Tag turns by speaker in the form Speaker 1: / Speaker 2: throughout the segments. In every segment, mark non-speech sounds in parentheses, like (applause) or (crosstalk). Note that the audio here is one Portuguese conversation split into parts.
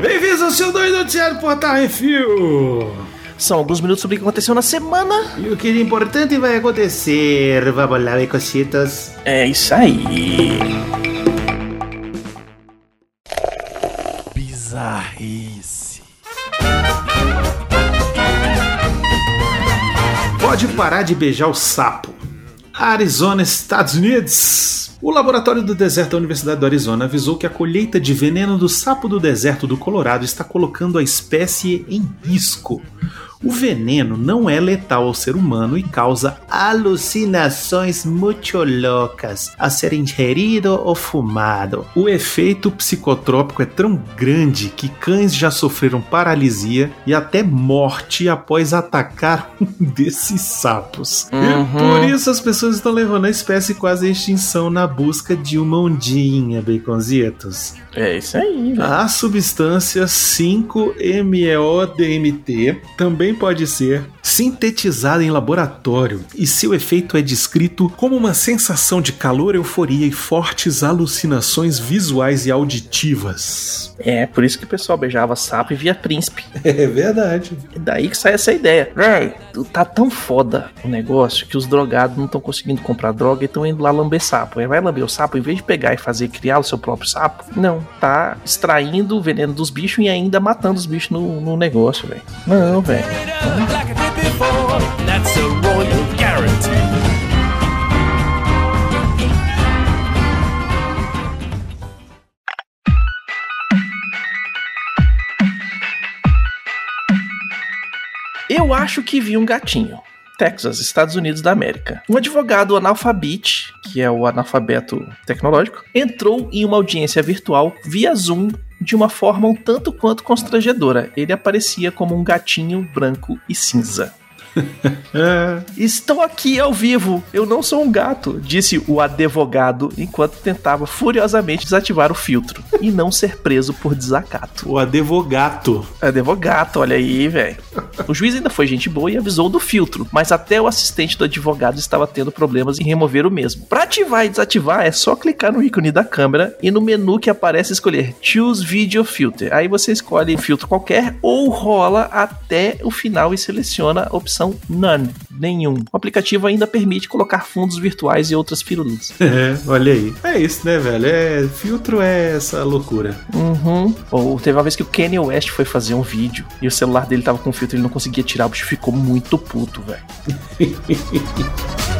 Speaker 1: Bem-vindos ao seu doido noticiário Portal Refil.
Speaker 2: São alguns minutos sobre o que aconteceu na semana.
Speaker 1: E o que de importante vai acontecer? Vamos lá, cositas.
Speaker 2: É isso aí.
Speaker 3: Bizarrice.
Speaker 1: Pode parar de beijar o sapo. Arizona, Estados Unidos. O laboratório do deserto da Universidade do Arizona avisou que a colheita de veneno do sapo do deserto do Colorado está colocando a espécie em risco. O veneno não é letal ao ser humano e causa alucinações muito loucas a ser ingerido ou fumado. O efeito psicotrópico é tão grande que cães já sofreram paralisia e até morte após atacar (laughs) um desses sapos.
Speaker 2: Uhum.
Speaker 1: Por isso as pessoas estão levando a espécie quase à extinção na busca de uma ondinha, baconzitos.
Speaker 2: É isso aí, velho.
Speaker 1: A substância 5-MeO-DMT também pode ser sintetizada em laboratório e seu efeito é descrito como uma sensação de calor, euforia e fortes alucinações visuais e auditivas.
Speaker 2: É, por isso que o pessoal beijava sapo e via príncipe. (laughs)
Speaker 1: É verdade.
Speaker 2: É daí que sai essa ideia. Véi, tá tão foda o negócio que os drogados não estão conseguindo comprar droga e estão indo lá lamber sapo. Aí vai lamber o sapo, em vez de pegar e fazer criar o seu próprio sapo, não. Tá extraindo o veneno dos bichos e ainda matando os bichos no, no negócio, velho. Não, velho.
Speaker 3: Before, that's a royal guarantee.
Speaker 2: Eu acho que vi um gatinho. Texas, Estados Unidos da América. Um advogado analfabete, que é o analfabeto tecnológico, entrou em uma audiência virtual via Zoom de uma forma um tanto quanto constrangedora. Ele aparecia como um gatinho branco e cinza. (laughs)
Speaker 1: É,
Speaker 2: Estou aqui ao vivo, eu não sou um gato, disse o advogado enquanto tentava furiosamente desativar o filtro e não ser preso por desacato.
Speaker 1: o advogado.
Speaker 2: Advogado, olha aí, velho. O juiz ainda foi gente boa e avisou do filtro, mas até o assistente do advogado estava tendo problemas em remover o mesmo. Para ativar e desativar é só clicar no ícone da câmera e no menu que aparece escolher Choose Video Filter. Aí você escolhe filtro qualquer ou rola até o final e seleciona a opção None, nenhum. O aplicativo ainda permite colocar fundos virtuais e outras firulas. (laughs)
Speaker 1: É, olha aí. É isso, né, velho? É, filtro é essa loucura.
Speaker 2: Uhum. Ou teve uma vez que o Kanye West foi fazer um vídeo e o celular dele tava com filtro e ele não conseguia tirar, o bicho ficou muito puto, velho. (laughs)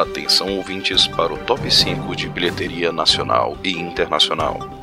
Speaker 4: Atenção ouvintes para o top 5 de bilheteria nacional e internacional.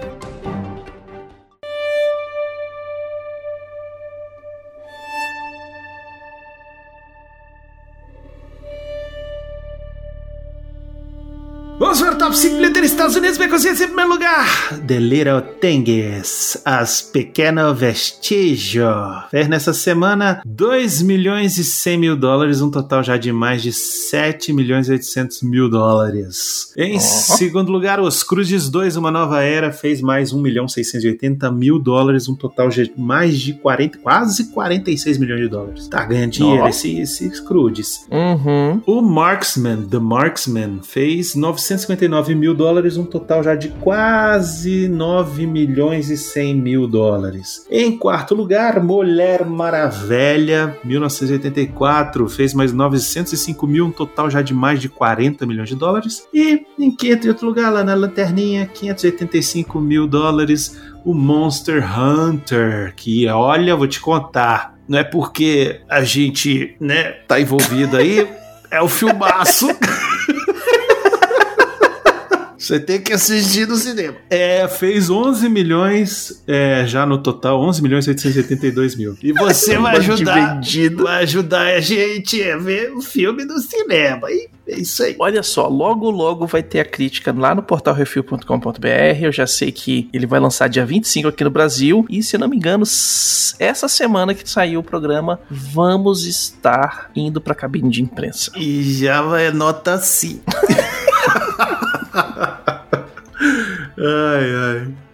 Speaker 1: Vamos para o top 5 bilheteria Estados Unidos, bem consciente em primeiro lugar. The Little Things, As Pequeno Vestígio. Fez nessa semana 2 milhões e 100 mil dólares, um total já de mais de 7 milhões e 800 mil dólares. Em segundo lugar, Os Cruzes 2, Uma Nova Era, fez mais 1 milhão 680 mil dólares, um total de mais de 40, quase 46 milhões de dólares. Tá ganhando dinheiro
Speaker 2: Ó.
Speaker 1: esse, esse Cruzes.
Speaker 2: Uhum.
Speaker 1: O Marksman, The Marksman, fez 959 mil dólares, um total já de quase 9 milhões e 100 mil dólares. Em quarto lugar, Mulher Maravilha, 1984, fez mais 905 mil, um total já de mais de 40 milhões de dólares. E em quinto e outro lugar, lá na lanterninha, 585 mil dólares, o Monster Hunter, que olha, vou te contar, não é porque a gente, né, tá envolvido aí, é o filmaço. (laughs) Você tem que assistir no cinema. É, fez 11 milhões é, já no total, 11 milhões e 882 mil. E você vai ajudar, vai ajudar a gente a ver o filme no cinema. E é isso aí.
Speaker 2: Olha só, logo logo vai ter a crítica lá no portalrefil.com.br. Eu já sei que ele vai lançar dia 25 aqui no Brasil. E se eu não me engano, essa semana que saiu o programa, vamos estar indo pra cabine de imprensa.
Speaker 1: E já vai nota sim. (laughs) ai, ai.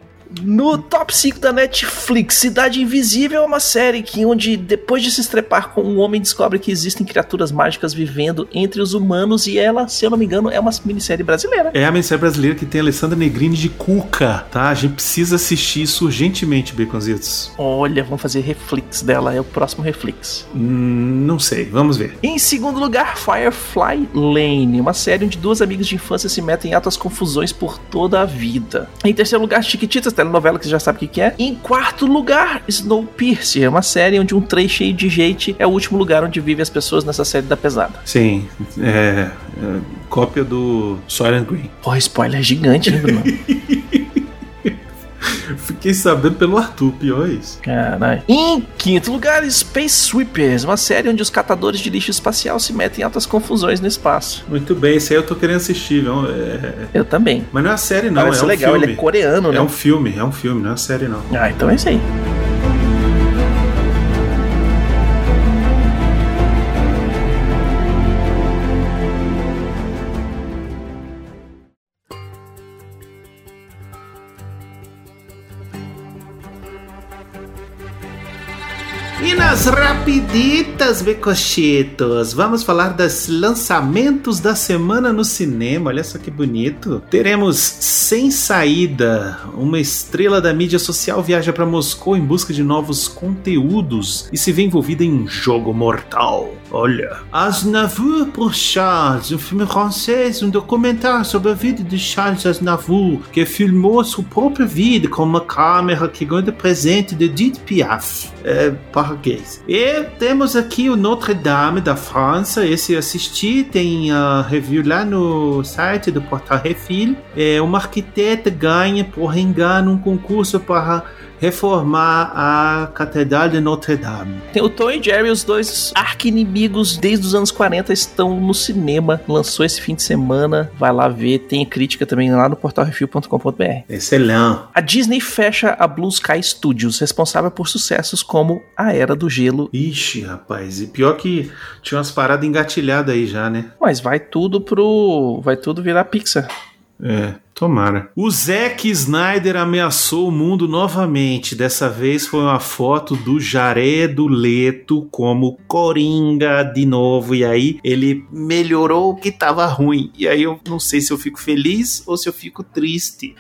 Speaker 2: No top 5 da Netflix, Cidade Invisível é uma série que onde depois de se estrepar com um homem descobre que existem criaturas mágicas vivendo entre os humanos e ela, se eu não me engano, é uma minissérie brasileira.
Speaker 1: É a minissérie brasileira que tem a Alessandra Negrini de Cuca, tá? A gente precisa assistir isso urgentemente, Baconzitos.
Speaker 2: Olha, vamos fazer reflex dela, é o próximo reflex.
Speaker 1: Hum, não sei, vamos ver.
Speaker 2: Em segundo lugar, Firefly Lane, uma série onde duas amigas de infância se metem em altas confusões por toda a vida. Em terceiro lugar, Chiquititas, telenovela que você já sabe o que que é. Em quarto lugar, Snowpiercer, uma série onde um trem cheio de gente é o último lugar onde vivem as pessoas nessa série da pesada.
Speaker 1: Sim, é, é, cópia do Soylent Green.
Speaker 2: Pô, spoiler gigante, hein, Bruno? (laughs)
Speaker 1: Fiquei sabendo pelo Arthur, pior é isso.
Speaker 2: Caralho. Em quinto lugar, Space Sweepers, uma série onde os catadores de lixo espacial se metem em altas confusões no espaço.
Speaker 1: Muito bem, esse aí eu tô querendo assistir, viu? É-
Speaker 2: Eu também.
Speaker 1: Mas não é uma série, não,
Speaker 2: Parece
Speaker 1: é um
Speaker 2: legal,
Speaker 1: filme.
Speaker 2: ele é coreano, né?
Speaker 1: É um filme, é um filme, não é uma série, não.
Speaker 2: Ah, então é isso aí.
Speaker 1: Rapiditas, Becochitos, vamos falar dos lançamentos da semana no cinema. Olha só que bonito. Teremos Sem Saída. Uma estrela da mídia social viaja para Moscou em busca de novos conteúdos e se vê envolvida em um jogo mortal. Olha. Aznavour por Charles, um filme francês, um documentário sobre a vida de Charles Aznavour, que filmou sua própria vida com uma câmera que ganhou de presente de Edith Piaf. É, português. E temos aqui o Notre Dame da França. Esse eu assisti, tem a review lá no site do Portal Refil. É, uma arquiteta ganha, por engano, um concurso para reformar a Catedral de Notre Dame.
Speaker 2: Tem o Tom e Jerry, os dois arqui-inimigos desde os anos 40 estão no cinema. Lançou esse fim de semana. Vai lá ver. Tem crítica também lá no portalrefil.com.br.
Speaker 1: Excelente.
Speaker 2: A Disney fecha a Blue Sky Studios, responsável por sucessos como A Era do Gelo.
Speaker 1: Ixi, rapaz. E pior que tinha umas paradas engatilhadas aí já, né?
Speaker 2: Mas vai tudo pro. Vai tudo virar Pixar.
Speaker 1: É, tomara. O Zack Snyder ameaçou o mundo novamente. Dessa vez foi uma foto do Jared Leto como Coringa de novo. E aí ele melhorou o que tava ruim. E aí eu não sei se eu fico feliz ou se eu fico triste.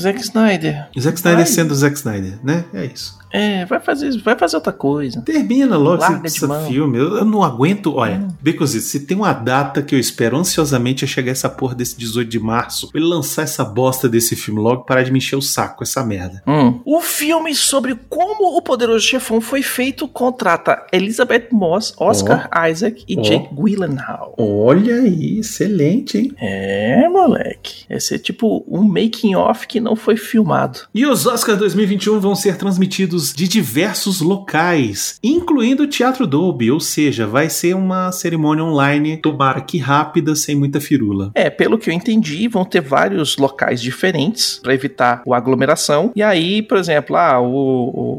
Speaker 2: Zack Snyder.
Speaker 1: Zack Snyder
Speaker 2: Ai.
Speaker 1: sendo Zack Snyder, né? É isso.
Speaker 2: É, vai fazer, vai fazer outra coisa.
Speaker 1: Termina logo
Speaker 2: Larga
Speaker 1: esse, filme. Eu, eu não aguento. Olha, Becozito, se tem uma data que eu espero ansiosamente é chegar essa porra desse 18 de março. Ele lançar essa bosta desse filme logo parar de me encher o saco com essa merda.
Speaker 2: Hum. O filme sobre como o poderoso chefão foi feito contrata Elizabeth Moss, Oscar Isaac e
Speaker 1: Ó.
Speaker 2: Jake Gyllenhaal.
Speaker 1: Olha aí, excelente, hein?
Speaker 2: É, moleque. Esse é tipo um making off que não foi filmado.
Speaker 1: E os Oscars 2021 vão ser transmitidos de diversos locais, incluindo o Teatro Dolby, ou seja, vai ser uma cerimônia online, tomara que rápida, sem muita firula.
Speaker 2: É, pelo que eu entendi, vão ter vários locais diferentes para evitar a aglomeração. E aí, por exemplo, ah, o-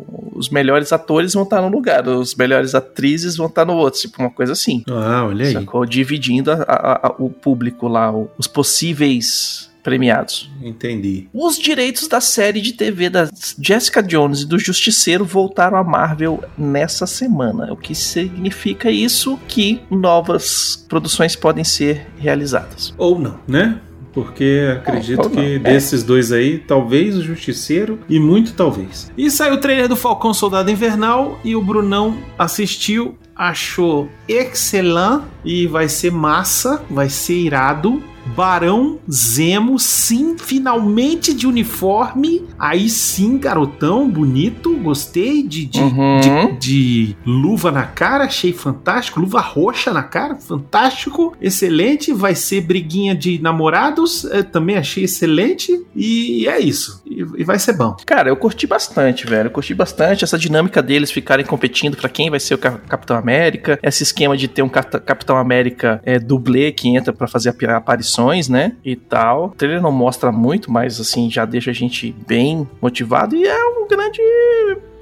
Speaker 2: o- os melhores atores vão estar num lugar, os melhores atrizes vão estar no outro, tipo uma coisa assim.
Speaker 1: Ah, olha aí.
Speaker 2: Sacou? Dividindo a- a- a- o público lá, os possíveis premiados.
Speaker 1: Entendi.
Speaker 2: Os direitos da série de TV da Jessica Jones e do Justiceiro voltaram à Marvel nessa semana. O que significa isso? Que novas produções podem ser realizadas.
Speaker 1: Ou não, né? Porque acredito
Speaker 2: não,
Speaker 1: que
Speaker 2: é.
Speaker 1: desses dois aí, talvez o Justiceiro e muito talvez. E saiu o trailer do Falcão Soldado Invernal e o Brunão assistiu, achou excelente e vai ser massa, vai ser irado. Barão Zemo, sim, finalmente de uniforme. Aí sim, garotão, bonito, gostei de, de,
Speaker 2: Uhum.
Speaker 1: de, de luva na cara, achei fantástico. Luva roxa na cara, fantástico, excelente. Vai ser briguinha de namorados, eh, também achei excelente. E é isso, e, e vai ser bom.
Speaker 2: Cara, eu curti bastante, velho. Eu curti bastante essa dinâmica deles ficarem competindo pra quem vai ser o Ca- Capitão América. Esse esquema de ter um Capitão América é, dublê que entra pra fazer ap- aparições, né? E tal. O trailer não mostra muito, mas assim, já deixa a gente bem motivado. E é um grande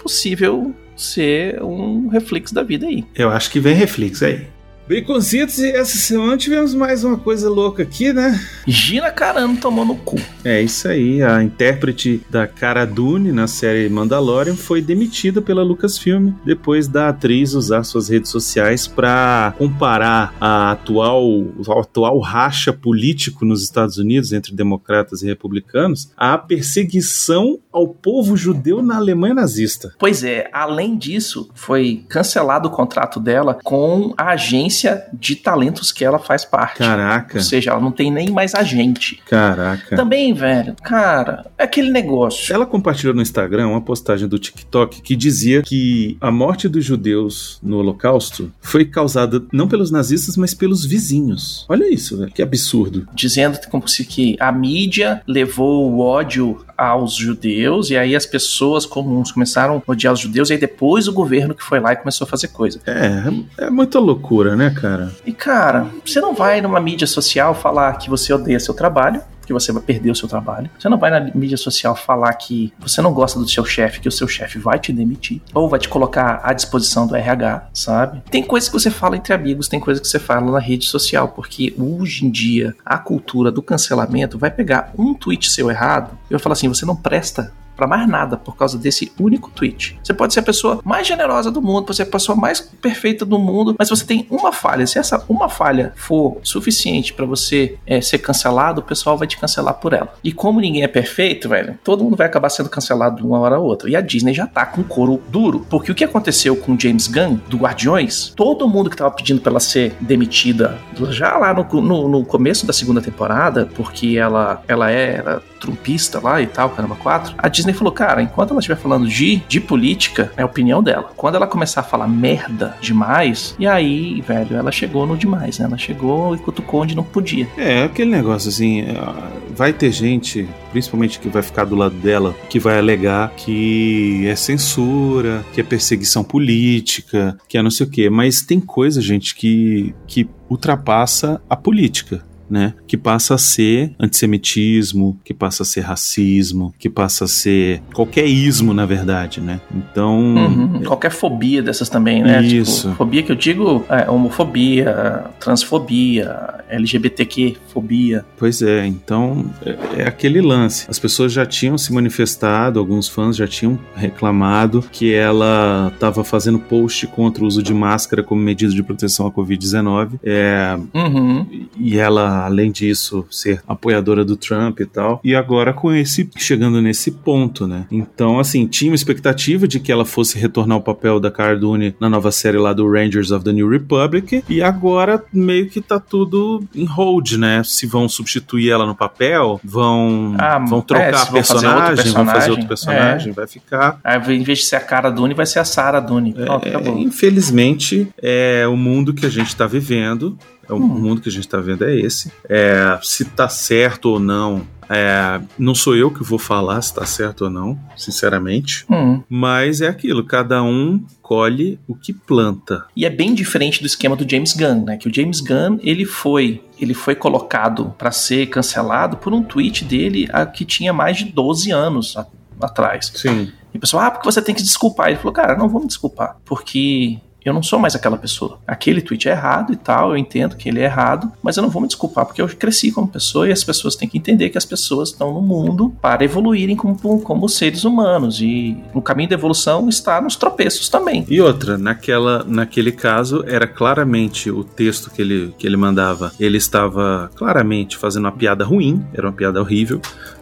Speaker 2: possível ser um reflexo da vida aí.
Speaker 1: Eu acho que vem reflexo aí. Baconzitos, e essa semana tivemos mais uma coisa louca aqui, né?
Speaker 2: Gina Carano tomou no cu.
Speaker 1: É isso aí, a intérprete da Cara Dune na série Mandalorian foi demitida pela Lucasfilm depois da atriz usar suas redes sociais para comparar a atual, o atual racha político nos Estados Unidos entre democratas e republicanos à perseguição ao povo judeu na Alemanha nazista.
Speaker 2: Pois é, além disso, foi cancelado o contrato dela com a agência de talentos que ela faz parte.
Speaker 1: Caraca,
Speaker 2: Ou seja, ela não tem nem mais agente.
Speaker 1: caraca.
Speaker 2: Também, velho, cara, é aquele negócio.
Speaker 1: Ela compartilhou no Instagram uma postagem do TikTok que dizia que a morte dos judeus no Holocausto foi causada não pelos nazistas, mas pelos vizinhos. Olha isso, velho. Que absurdo.
Speaker 2: Dizendo como se que a mídia levou o ódio aos judeus e aí as pessoas comuns começaram a odiar os judeus e aí depois o governo que foi lá e começou a fazer coisa.
Speaker 1: É, é muita loucura, né, cara?
Speaker 2: E cara, você não vai numa mídia social falar que você odeia seu trabalho, que você vai perder o seu trabalho. Você não vai na mídia social falar que você não gosta do seu chefe, que o seu chefe vai te demitir ou vai te colocar à disposição do RH, sabe? Tem coisas que você fala entre amigos, tem coisas que você fala na rede social, porque hoje em dia a cultura do cancelamento vai pegar um tweet seu errado e vai falar assim, você não presta pra mais nada por causa desse único tweet. Você pode ser a pessoa mais generosa do mundo, pode ser a pessoa mais perfeita do mundo, mas você tem uma falha. Se essa uma falha for suficiente pra você é, ser cancelado, o pessoal vai te cancelar por ela. E como ninguém é perfeito, velho, todo mundo vai acabar sendo cancelado de uma hora a outra. E a Disney já tá com couro duro, porque o que aconteceu com James Gunn do Guardiões, todo mundo que tava pedindo pra ela ser demitida já lá no, no, no começo da segunda temporada, porque ela ela era trumpista lá e tal, caramba, quatro. A Disney falou, cara, enquanto ela estiver falando de, de política, é a opinião dela. Quando ela começar a falar merda demais, e aí, velho, ela chegou no demais, né? Ela chegou e cutucou onde não podia.
Speaker 1: É, aquele negócio assim, ah, vai ter gente, principalmente que vai ficar do lado dela, que vai alegar que é censura, que é perseguição política, que é não sei o quê. Mas tem coisa, gente, que, que ultrapassa a política. Né? Que passa a ser antissemitismo, que passa a ser racismo, que passa a ser qualquer ismo, na verdade, né? Então.
Speaker 2: Uhum, Qualquer fobia dessas também, né?
Speaker 1: Isso.
Speaker 2: Tipo, fobia que eu digo é homofobia, transfobia, LGBTQ fobia.
Speaker 1: Pois é, então é, é aquele lance. As pessoas já tinham se manifestado, alguns fãs já tinham reclamado que ela estava fazendo post contra o uso de máscara como medida de proteção à Covid-19. É,
Speaker 2: Uhum.
Speaker 1: e ela, além disso, ser apoiadora do Trump e tal. E agora com esse chegando nesse ponto, né? Então, assim, tinha uma expectativa de que ela fosse retornar ao papel da Cara Dune na nova série lá do Rangers of the New Republic. E agora meio que tá tudo em hold, né? Se vão substituir ela no papel, vão,
Speaker 2: Ah,
Speaker 1: vão
Speaker 2: é,
Speaker 1: trocar a
Speaker 2: vão fazer outro
Speaker 1: personagem, vão fazer outro
Speaker 2: personagem,
Speaker 1: personagem, vai ficar
Speaker 2: Aí, em vez de ser a cara Dune, vai ser a Sarah Dune. Pronto,
Speaker 1: é,
Speaker 2: acabou.
Speaker 1: infelizmente, é o mundo que a gente está vivendo. É o
Speaker 2: Hum.
Speaker 1: mundo que a gente está vendo é esse. É, se tá certo ou não, é, não sou eu que vou falar se tá certo ou não, sinceramente.
Speaker 2: Hum.
Speaker 1: Mas é aquilo, cada um colhe o que planta.
Speaker 2: E é bem diferente do esquema do James Gunn, né? Que o James Gunn, ele foi, ele foi colocado pra ser cancelado por um tweet dele ah, que tinha mais de 12 anos a- atrás.
Speaker 1: Sim.
Speaker 2: E o pessoal, ah, porque você tem que se desculpar. Ele falou, cara, não vou me desculpar, porque eu não sou mais aquela pessoa. Aquele tweet é errado e tal, eu entendo que ele é errado, mas eu não vou me desculpar, porque eu cresci como pessoa e as pessoas têm que entender que as pessoas estão no mundo para evoluírem como, como seres humanos. E no caminho da evolução está nos tropeços também.
Speaker 1: E outra, naquela, naquele caso, era claramente o texto que ele, que ele mandava. Ele estava claramente fazendo uma piada ruim, era uma piada horrível,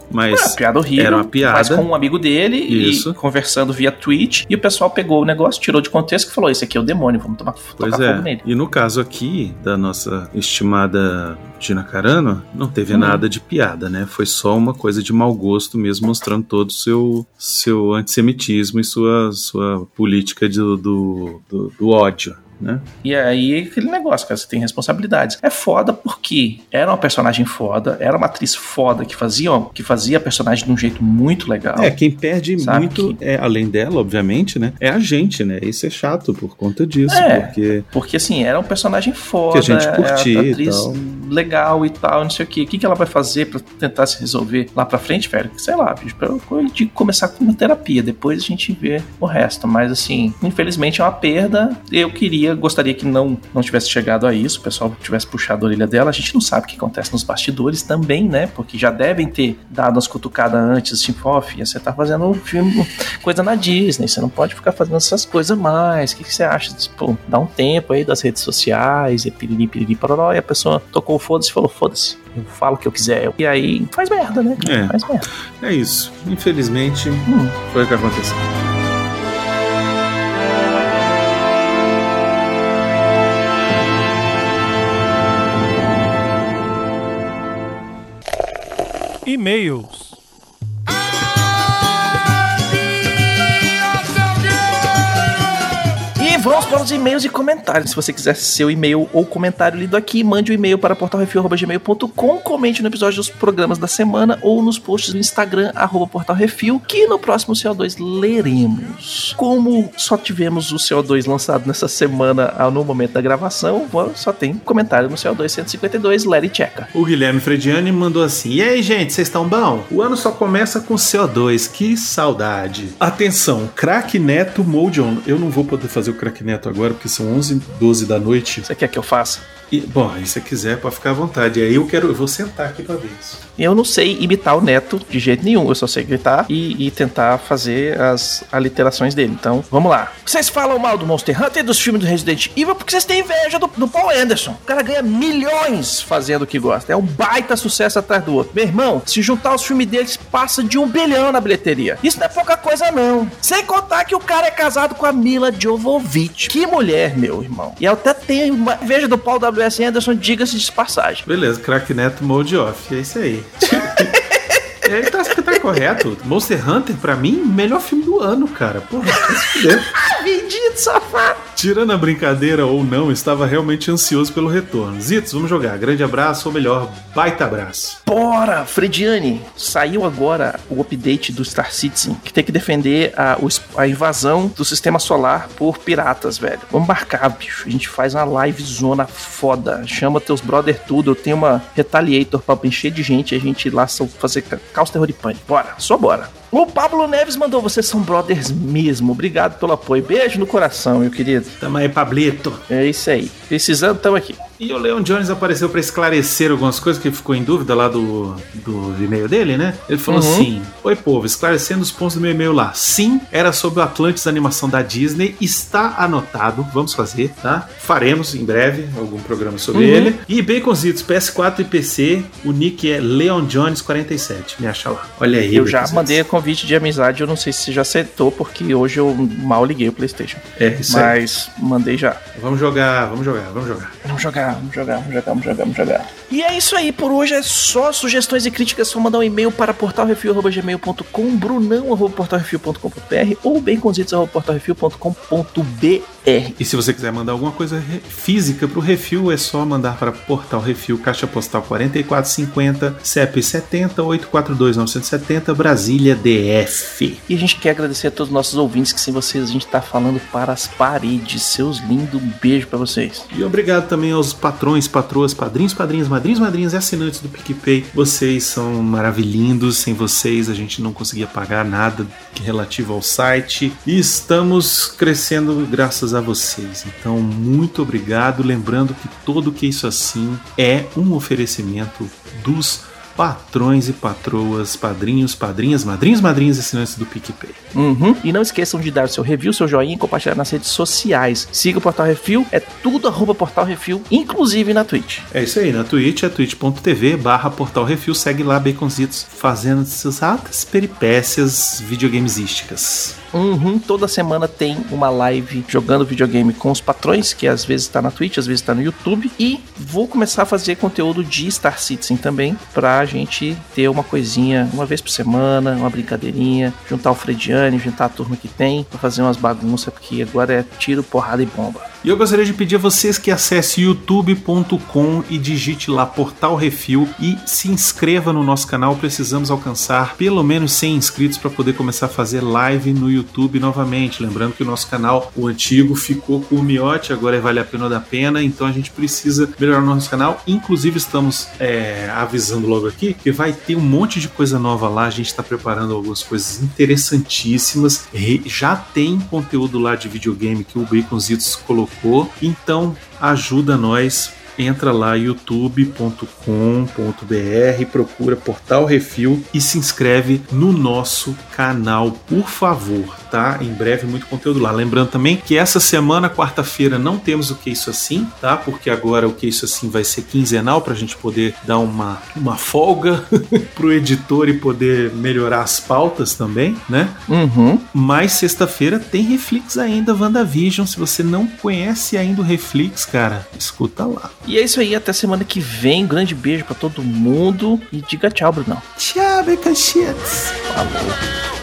Speaker 2: É,
Speaker 1: mas
Speaker 2: piada horrível.
Speaker 1: era uma piada.
Speaker 2: Mas com um amigo dele
Speaker 1: Isso.
Speaker 2: e conversando via tweet. E o pessoal pegou o negócio, tirou de contexto e falou: Esse aqui é o demônio, vamos tomar,
Speaker 1: Pois
Speaker 2: tocar fogo
Speaker 1: é.
Speaker 2: nele.
Speaker 1: E no caso aqui, da nossa estimada Gina Carano, não teve
Speaker 2: Hum.
Speaker 1: nada de piada, né? Foi só uma coisa de mau gosto mesmo, mostrando todo o seu, seu antissemitismo e sua, sua política do, do, do, do ódio. Né?
Speaker 2: E aí, aquele negócio, cara, você tem responsabilidades. É foda porque era uma personagem foda, era uma atriz foda que fazia, que fazia a personagem de um jeito muito legal.
Speaker 1: É, quem perde
Speaker 2: Sabe
Speaker 1: muito,
Speaker 2: que-
Speaker 1: é, além dela, obviamente, né? É a gente, né? Isso é chato por conta disso,
Speaker 2: É.
Speaker 1: porque
Speaker 2: Porque assim, era um personagem foda.
Speaker 1: Que a gente
Speaker 2: é,
Speaker 1: curtia
Speaker 2: a
Speaker 1: e
Speaker 2: atriz
Speaker 1: tal.
Speaker 2: Legal e tal, não sei o que. O que, ela vai fazer pra tentar se resolver lá pra frente, velho? Sei lá, bicho, eu de começar com uma terapia, depois a gente vê o resto. Mas assim, infelizmente é uma perda. Eu queria, gostaria que não, não tivesse chegado a isso, o pessoal tivesse puxado a orelha dela. A gente não sabe o que acontece nos bastidores também, né? Porque já devem ter dado umas cutucadas antes, tipo, ó, filha, você tá fazendo um filme, coisa na Disney, você não pode ficar fazendo essas coisas mais. O que, que você acha? Tipo, dá um tempo aí das redes sociais, e piriri, piriri, paroró, e a pessoa tocou foda-se falou, foda-se, eu falo o que eu quiser. E aí faz merda, né?
Speaker 1: É.
Speaker 2: Faz merda.
Speaker 1: É isso. Infelizmente,
Speaker 2: Hum.
Speaker 1: foi o que aconteceu.
Speaker 5: E-mails.
Speaker 2: Vamos para os e-mails e comentários. Se você quiser seu e-mail ou comentário lido aqui, mande o e-mail para portalrefil.gmail.com, comente no episódio dos programas da semana ou nos posts do Instagram, arroba portalrefil, que no próximo CO2 leremos. Como só tivemos o CO2 lançado nessa semana ah, no momento da gravação, só tem comentário no CO2 152, Larry Checa.
Speaker 1: O Guilherme Frediani mandou assim: E aí, gente, vocês estão bom? O ano só começa com CO2, que saudade. Atenção, craque Neto Moldion. Eu não vou poder fazer o craque Neto agora, porque são 11 12 da noite.
Speaker 2: Você quer que eu faça?
Speaker 1: E, bom, aí você quiser, pode ficar à vontade. Aí eu quero, eu vou sentar aqui pra ver isso.
Speaker 2: Eu não sei imitar o Neto de jeito nenhum, eu só sei gritar e, e tentar fazer as aliterações dele. Então, vamos lá. Vocês falam mal do Monster Hunter e dos filmes do Resident Evil porque vocês têm inveja do, do Paul Anderson. O cara ganha milhões fazendo o que gosta. É um baita sucesso atrás do outro. Meu irmão, se juntar os filmes deles, passa de um bilhão na bilheteria. Isso não é pouca coisa, não. Sem contar que o cara é casado com a Mila Jovovich. Que mulher, meu irmão. E eu até tenho uma inveja do Paul W.S. Anderson, diga-se de passagem.
Speaker 1: Beleza, craque Neto Mode Off. É isso aí. Ele (laughs) tá, tá correto. Monster Hunter, pra mim, melhor filme do ano, cara. Porra, vai se.
Speaker 2: Vendido, safado.
Speaker 1: Tirando a brincadeira ou não, estava realmente ansioso pelo retorno. Zitos, vamos jogar. Grande abraço, ou melhor, baita abraço.
Speaker 2: Bora, Frediane! Saiu agora o update do Star Citizen, que tem que defender a, a invasão do sistema solar por piratas, velho. Vamos marcar, bicho. A gente faz uma live zona foda. Chama teus brother tudo. Eu tenho uma Retaliator pra encher de gente e a gente lá fazer ca- caos terror e pânico. Bora, só bora. O Pablo Neves mandou, vocês são brothers mesmo. Obrigado pelo apoio. Beijo no coração, meu querido.
Speaker 1: Tamo aí, Pablito.
Speaker 2: É isso aí. Precisando, tamo aqui.
Speaker 1: E o Leon Jones apareceu para esclarecer algumas coisas que ficou em dúvida lá do, do e-mail dele, né? Ele falou
Speaker 2: Uhum.
Speaker 1: assim: Oi, povo, esclarecendo os pontos do meu e-mail lá. Sim, era sobre o Atlantis animação da Disney, está anotado, vamos fazer, tá? Faremos em breve algum programa sobre
Speaker 2: Uhum.
Speaker 1: ele. E Baconzitos, PS4 e PC, o nick é Leon Jones 47. Me acha lá. Olha aí.
Speaker 2: Eu já mandei convite de amizade, eu não sei se já acertou, porque hoje eu mal liguei o PlayStation.
Speaker 1: É, isso aí.
Speaker 2: Mas mandei já.
Speaker 1: Vamos jogar, vamos jogar, vamos jogar.
Speaker 2: Vamos jogar, vamos jogar, vamos jogar, vamos jogar, vamos jogar. E é isso aí, por hoje é só sugestões e críticas, é só mandar um e-mail para portalrefil.gmail.com, brunão.portalrefil.com.br ou benconzitos.portalrefil.com.br.
Speaker 1: E se você quiser mandar alguma coisa física pro Refil, é só mandar para Portal Refil, Caixa Postal 4450, CEP 70 842 970, Brasília DF.
Speaker 2: E a gente quer agradecer a todos os nossos ouvintes, que sem vocês a gente tá falando para as paredes. Seus lindos, um beijo para vocês.
Speaker 1: E obrigado também aos patrões, patroas, padrinhos, padrinhas, madrinhos, madrinhas e assinantes do PicPay. Vocês são maravilhindos. Sem vocês a gente não conseguia pagar nada relativo ao site. E estamos crescendo graças a vocês. Então, muito obrigado. Lembrando que todo que isso assim é um oferecimento dos patrões e patroas, padrinhos, padrinhas, madrinhos, madrinhas e assinantes do PicPay.
Speaker 2: Uhum. E não esqueçam de dar seu review, seu joinha e compartilhar nas redes sociais. Siga o Portal Refil, é tudo arroba Portal Refil, inclusive na Twitch.
Speaker 1: É isso aí, na Twitch é twitch.tv barra Portal Refil, segue lá Baconzitos fazendo suas altas peripécias videogamesísticas.
Speaker 2: Uhum. Toda semana tem uma live jogando videogame com os patrões, que às vezes tá na Twitch, às vezes tá no YouTube. E vou começar a fazer conteúdo de Star Citizen também, pra gente ter uma coisinha uma vez por semana, uma brincadeirinha, juntar o Frediane, juntar a turma que tem, pra fazer umas bagunças, porque agora é tiro, porrada e bomba.
Speaker 1: E eu gostaria de pedir a vocês que acesse youtube.com e digite lá Portal Refil e se inscreva no nosso canal. Precisamos alcançar pelo menos 100 inscritos para poder começar a fazer live no YouTube novamente. Lembrando que o nosso canal, o antigo, ficou com o miote, agora é Vale a Pena da Pena, então a gente precisa melhorar o nosso canal. Inclusive, estamos é, avisando logo aqui que vai ter um monte de coisa nova lá. A gente está preparando algumas coisas interessantíssimas. Re- Já tem conteúdo lá de videogame que o Baconzitos colocou, então ajuda nós entra lá youtube.com.br, procura Portal Refil e se inscreve no nosso canal, por favor, tá? Em breve muito conteúdo lá. Lembrando também que essa semana, quarta-feira, não temos o que isso assim, tá? Porque agora o que isso assim vai ser quinzenal pra gente poder dar uma, uma folga (laughs) pro editor e poder melhorar as pautas também, né?
Speaker 2: Uhum.
Speaker 1: Mas sexta-feira tem Reflex ainda, WandaVision. Se você não conhece ainda o Reflex, cara, escuta lá.
Speaker 2: E é isso aí, até semana que vem. Grande beijo pra todo mundo e diga tchau, Brunão.
Speaker 1: Tchau, Becachetes.
Speaker 2: Falou.